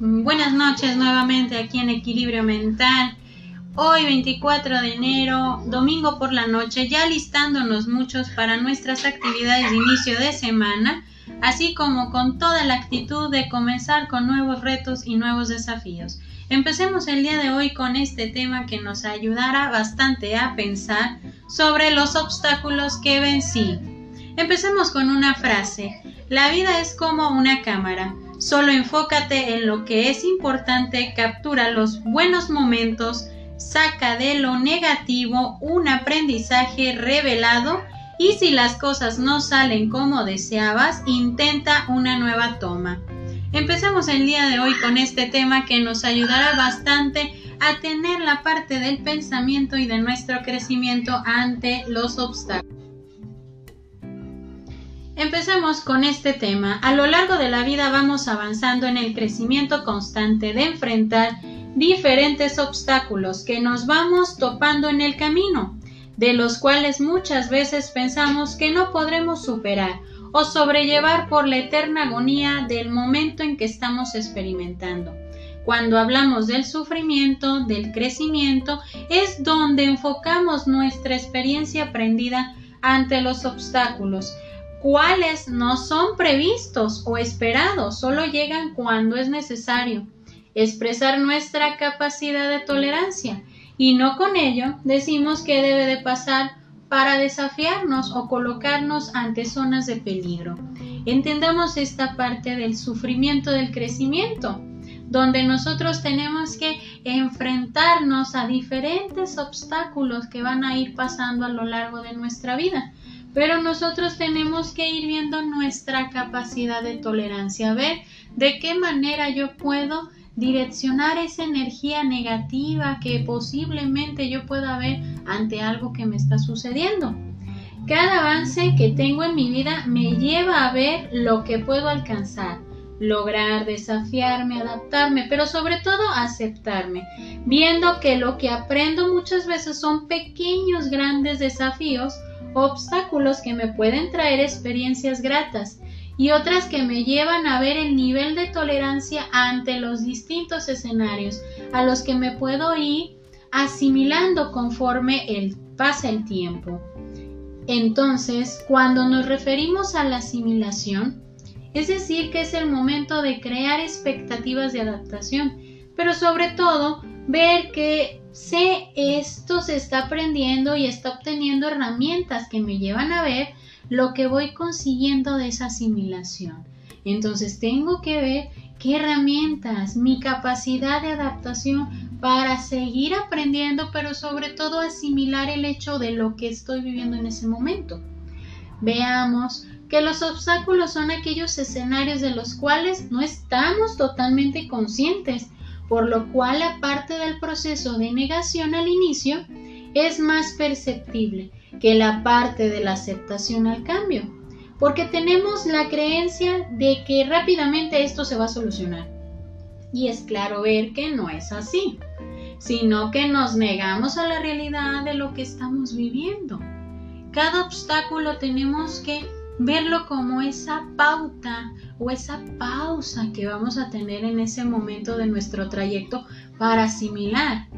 Buenas noches nuevamente aquí en Equilibrio Mental. Hoy 24 de enero, domingo por la noche, ya listándonos muchos para nuestras actividades de inicio de semana, así como con toda la actitud de comenzar con nuevos retos y nuevos desafíos. Empecemos el día de hoy con este tema que nos ayudará bastante a pensar sobre los obstáculos que vencí. Empecemos con una frase. La vida es como una cámara. Solo enfócate en lo que es importante, captura los buenos momentos, saca de lo negativo un aprendizaje revelado y si las cosas no salen como deseabas, intenta una nueva toma. Empecemos el día de hoy con este tema que nos ayudará bastante a tener la parte del pensamiento y de nuestro crecimiento ante los obstáculos. Empecemos con este tema. A lo largo de la vida vamos avanzando en el crecimiento constante de enfrentar diferentes obstáculos que nos vamos topando en el camino, de los cuales muchas veces pensamos que no podremos superar o sobrellevar por la eterna agonía del momento en que estamos experimentando. Cuando hablamos del sufrimiento, del crecimiento, es donde enfocamos nuestra experiencia aprendida ante los obstáculos, cuales no son previstos o esperados, solo llegan cuando es necesario. Expresar nuestra capacidad de tolerancia y no con ello decimos que debe de pasar para desafiarnos o colocarnos ante zonas de peligro. Entendamos esta parte del sufrimiento del crecimiento, donde nosotros tenemos que enfrentarnos a diferentes obstáculos que van a ir pasando a lo largo de nuestra vida. Pero nosotros tenemos que ir viendo nuestra capacidad de tolerancia, ver de qué manera yo puedo direccionar esa energía negativa que posiblemente yo pueda ver ante algo que me está sucediendo. Cada avance que tengo en mi vida me lleva a ver lo que puedo alcanzar, lograr, desafiarme, adaptarme, pero sobre todo aceptarme, viendo que lo que aprendo muchas veces son pequeños, grandes desafíos obstáculos que me pueden traer experiencias gratas y otras que me llevan a ver el nivel de tolerancia ante los distintos escenarios a los que me puedo ir asimilando conforme pasa el tiempo. Entonces, cuando nos referimos a la asimilación, es decir, que es el momento de crear expectativas de adaptación, pero sobre todo ver que sé esto se está aprendiendo y está obteniendo herramientas que me llevan a ver lo que voy consiguiendo de esa asimilación. Entonces tengo que ver qué herramientas, mi capacidad de adaptación para seguir aprendiendo, pero sobre todo asimilar el hecho de lo que estoy viviendo en ese momento. Veamos que los obstáculos son aquellos escenarios de los cuales no estamos totalmente conscientes por lo cual la parte del proceso de negación al inicio es más perceptible que la parte de la aceptación al cambio, porque tenemos la creencia de que rápidamente esto se va a solucionar. Y es claro ver que no es así, sino que nos negamos a la realidad de lo que estamos viviendo. Cada obstáculo tenemos que verlo como esa pauta o esa pausa que vamos a tener en ese momento de nuestro trayecto para asimilar.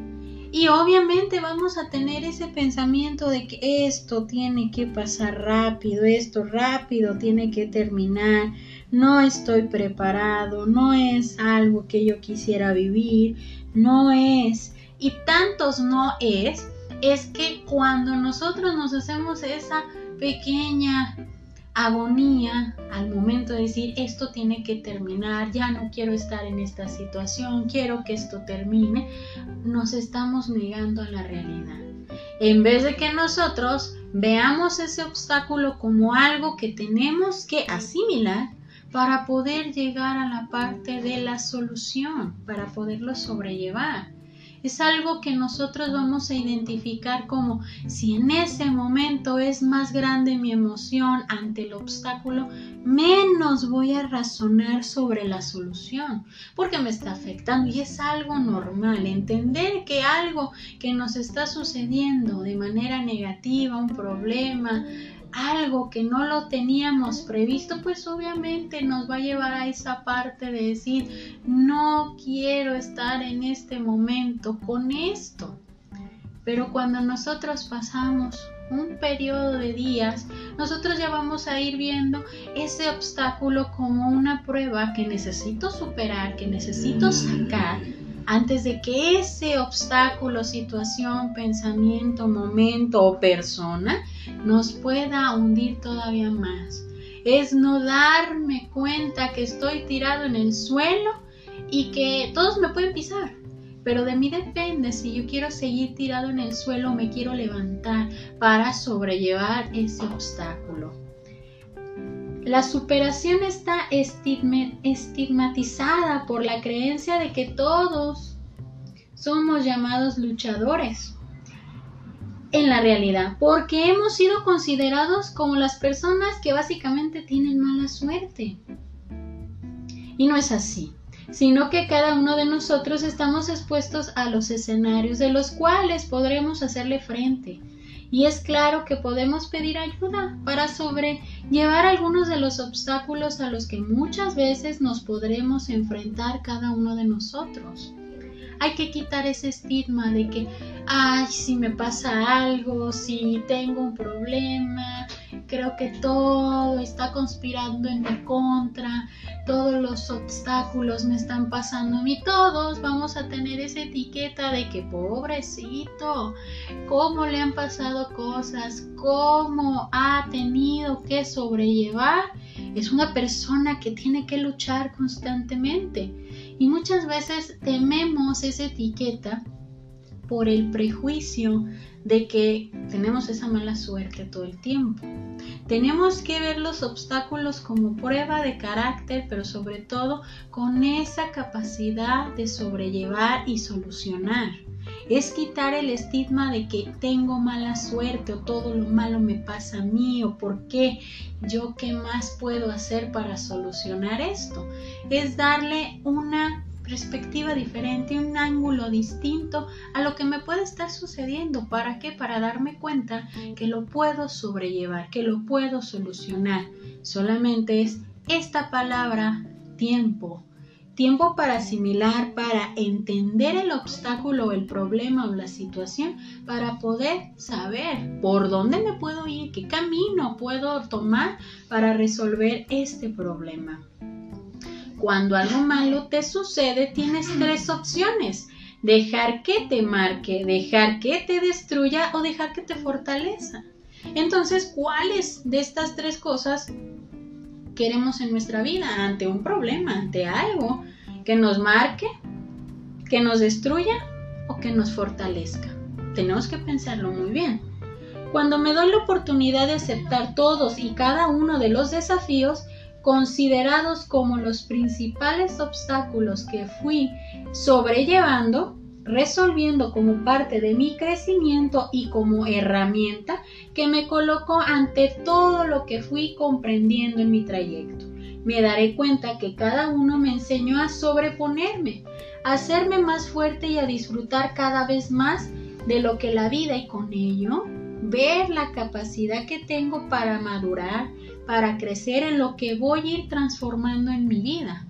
Y obviamente vamos a tener ese pensamiento de que esto tiene que pasar rápido, esto rápido tiene que terminar, no estoy preparado, no es algo que yo quisiera vivir, no es. Y tantos no es, es que cuando nosotros nos hacemos esa pequeña agonía al momento de decir esto tiene que terminar, ya no quiero estar en esta situación, quiero que esto termine, nos estamos negando a la realidad. En vez de que nosotros veamos ese obstáculo como algo que tenemos que asimilar para poder llegar a la parte de la solución, para poderlo sobrellevar es algo que nosotros vamos a identificar como si en ese momento es más grande mi emoción ante el obstáculo, menos voy a razonar sobre la solución, porque me está afectando y es algo normal. Entender que algo que nos está sucediendo de manera negativa, un problema, algo que no lo teníamos previsto, pues obviamente nos va a llevar a esa parte de decir, no quiero estar en este momento con esto. Pero cuando nosotros pasamos un periodo de días, nosotros ya vamos a ir viendo ese obstáculo como una prueba que necesito superar, que necesito sacar antes de que ese obstáculo, situación, pensamiento, momento o persona nos pueda hundir todavía más. Es no darme cuenta que estoy tirado en el suelo y que todos me pueden pisar. Pero de mí depende si yo quiero seguir tirado en el suelo o me quiero levantar para sobrellevar ese obstáculo. La superación está estigmatizada por la creencia de que todos somos llamados luchadores en la realidad, porque hemos sido considerados como las personas que básicamente tienen mala suerte. Y no es así sino que cada uno de nosotros estamos expuestos a los escenarios de los cuales podremos hacerle frente. Y es claro que podemos pedir ayuda para sobrellevar algunos de los obstáculos a los que muchas veces nos podremos enfrentar cada uno de nosotros. Hay que quitar ese estigma de que, ay, si me pasa algo, si tengo un problema, creo que todo está conspirando en mi contra, todos los obstáculos me están pasando a mí, todos vamos a tener esa etiqueta de que pobrecito, cómo le han pasado cosas, cómo ha tenido que sobrellevar, es una persona que tiene que luchar constantemente y muchas veces tememos esa etiqueta por el prejuicio de que tenemos esa mala suerte todo el tiempo. Tenemos que ver los obstáculos como prueba de carácter, pero sobre todo con esa capacidad de sobrellevar y solucionar. Es quitar el estigma de que tengo mala suerte o todo lo malo me pasa a mí o por qué yo qué más puedo hacer para solucionar esto. Es darle una perspectiva diferente, un ángulo distinto a lo que me puede estar sucediendo. ¿Para qué? Para darme cuenta que lo puedo sobrellevar, que lo puedo solucionar. Solamente es esta palabra tiempo. Tiempo para asimilar, para entender el obstáculo el problema o la situación, para poder saber por dónde me puedo ir, qué camino puedo tomar para resolver este problema cuando algo malo te sucede, tienes tres opciones. Dejar que te marque, dejar que te destruya o dejar que te fortaleza. Entonces, ¿cuáles de estas tres cosas queremos en nuestra vida ante un problema, ante algo que nos marque, que nos destruya o que nos fortalezca? Tenemos que pensarlo muy bien. Cuando me doy la oportunidad de aceptar todos y cada uno de los desafíos, considerados como los principales obstáculos que fui sobrellevando, resolviendo como parte de mi crecimiento y como herramienta que me colocó ante todo lo que fui comprendiendo en mi trayecto. Me daré cuenta que cada uno me enseñó a sobreponerme, a hacerme más fuerte y a disfrutar cada vez más de lo que la vida y con ello ver la capacidad que tengo para madurar, para crecer en lo que voy a ir transformando en mi vida.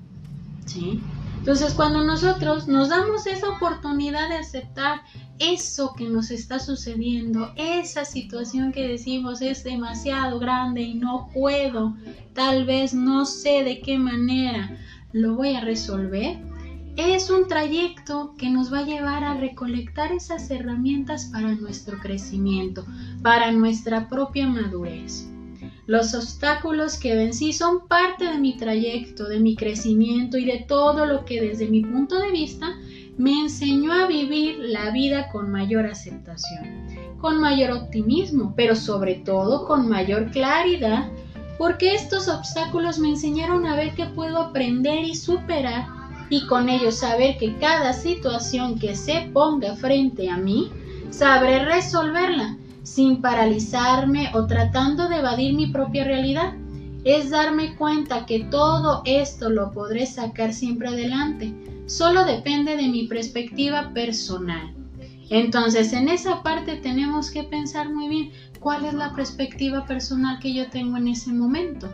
¿Sí? Entonces, cuando nosotros nos damos esa oportunidad de aceptar eso que nos está sucediendo, esa situación que decimos es demasiado grande y no puedo, tal vez no sé de qué manera lo voy a resolver, es un trayecto que nos va a llevar a recolectar esas herramientas para nuestro crecimiento, para nuestra propia madurez. Los obstáculos que vencí son parte de mi trayecto, de mi crecimiento y de todo lo que desde mi punto de vista me enseñó a vivir la vida con mayor aceptación, con mayor optimismo, pero sobre todo con mayor claridad, porque estos obstáculos me enseñaron a ver que puedo aprender y superar y con ello saber que cada situación que se ponga frente a mí, sabré resolverla sin paralizarme o tratando de evadir mi propia realidad. Es darme cuenta que todo esto lo podré sacar siempre adelante. Solo depende de mi perspectiva personal. Entonces, en esa parte tenemos que pensar muy bien cuál es la perspectiva personal que yo tengo en ese momento.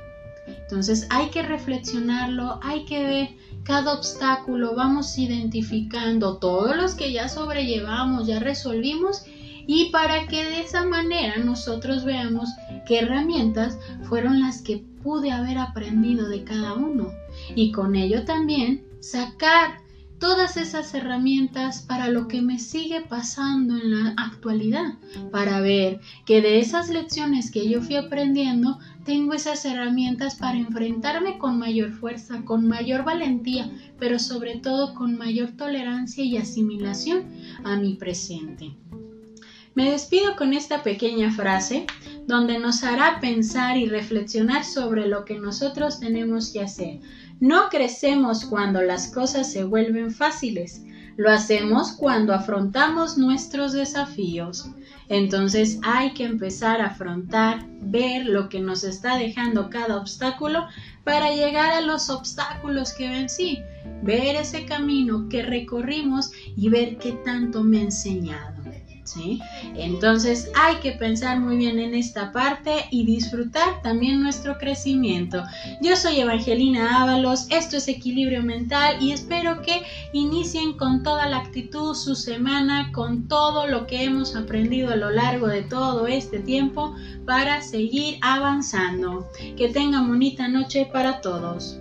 Entonces hay que reflexionarlo, hay que ver cada obstáculo, vamos identificando todos los que ya sobrellevamos, ya resolvimos y para que de esa manera nosotros veamos qué herramientas fueron las que pude haber aprendido de cada uno y con ello también sacar todas esas herramientas para lo que me sigue pasando en la actualidad, para ver que de esas lecciones que yo fui aprendiendo, tengo esas herramientas para enfrentarme con mayor fuerza, con mayor valentía, pero sobre todo con mayor tolerancia y asimilación a mi presente. Me despido con esta pequeña frase donde nos hará pensar y reflexionar sobre lo que nosotros tenemos que hacer. No crecemos cuando las cosas se vuelven fáciles, lo hacemos cuando afrontamos nuestros desafíos. Entonces hay que empezar a afrontar, ver lo que nos está dejando cada obstáculo para llegar a los obstáculos que vencí, ver ese camino que recorrimos y ver qué tanto me ha enseñado. Entonces hay que pensar muy bien en esta parte y disfrutar también nuestro crecimiento. Yo soy Evangelina Ábalos, esto es Equilibrio Mental y espero que inicien con toda la actitud su semana, con todo lo que hemos aprendido a lo largo de todo este tiempo para seguir avanzando. Que tengan bonita noche para todos.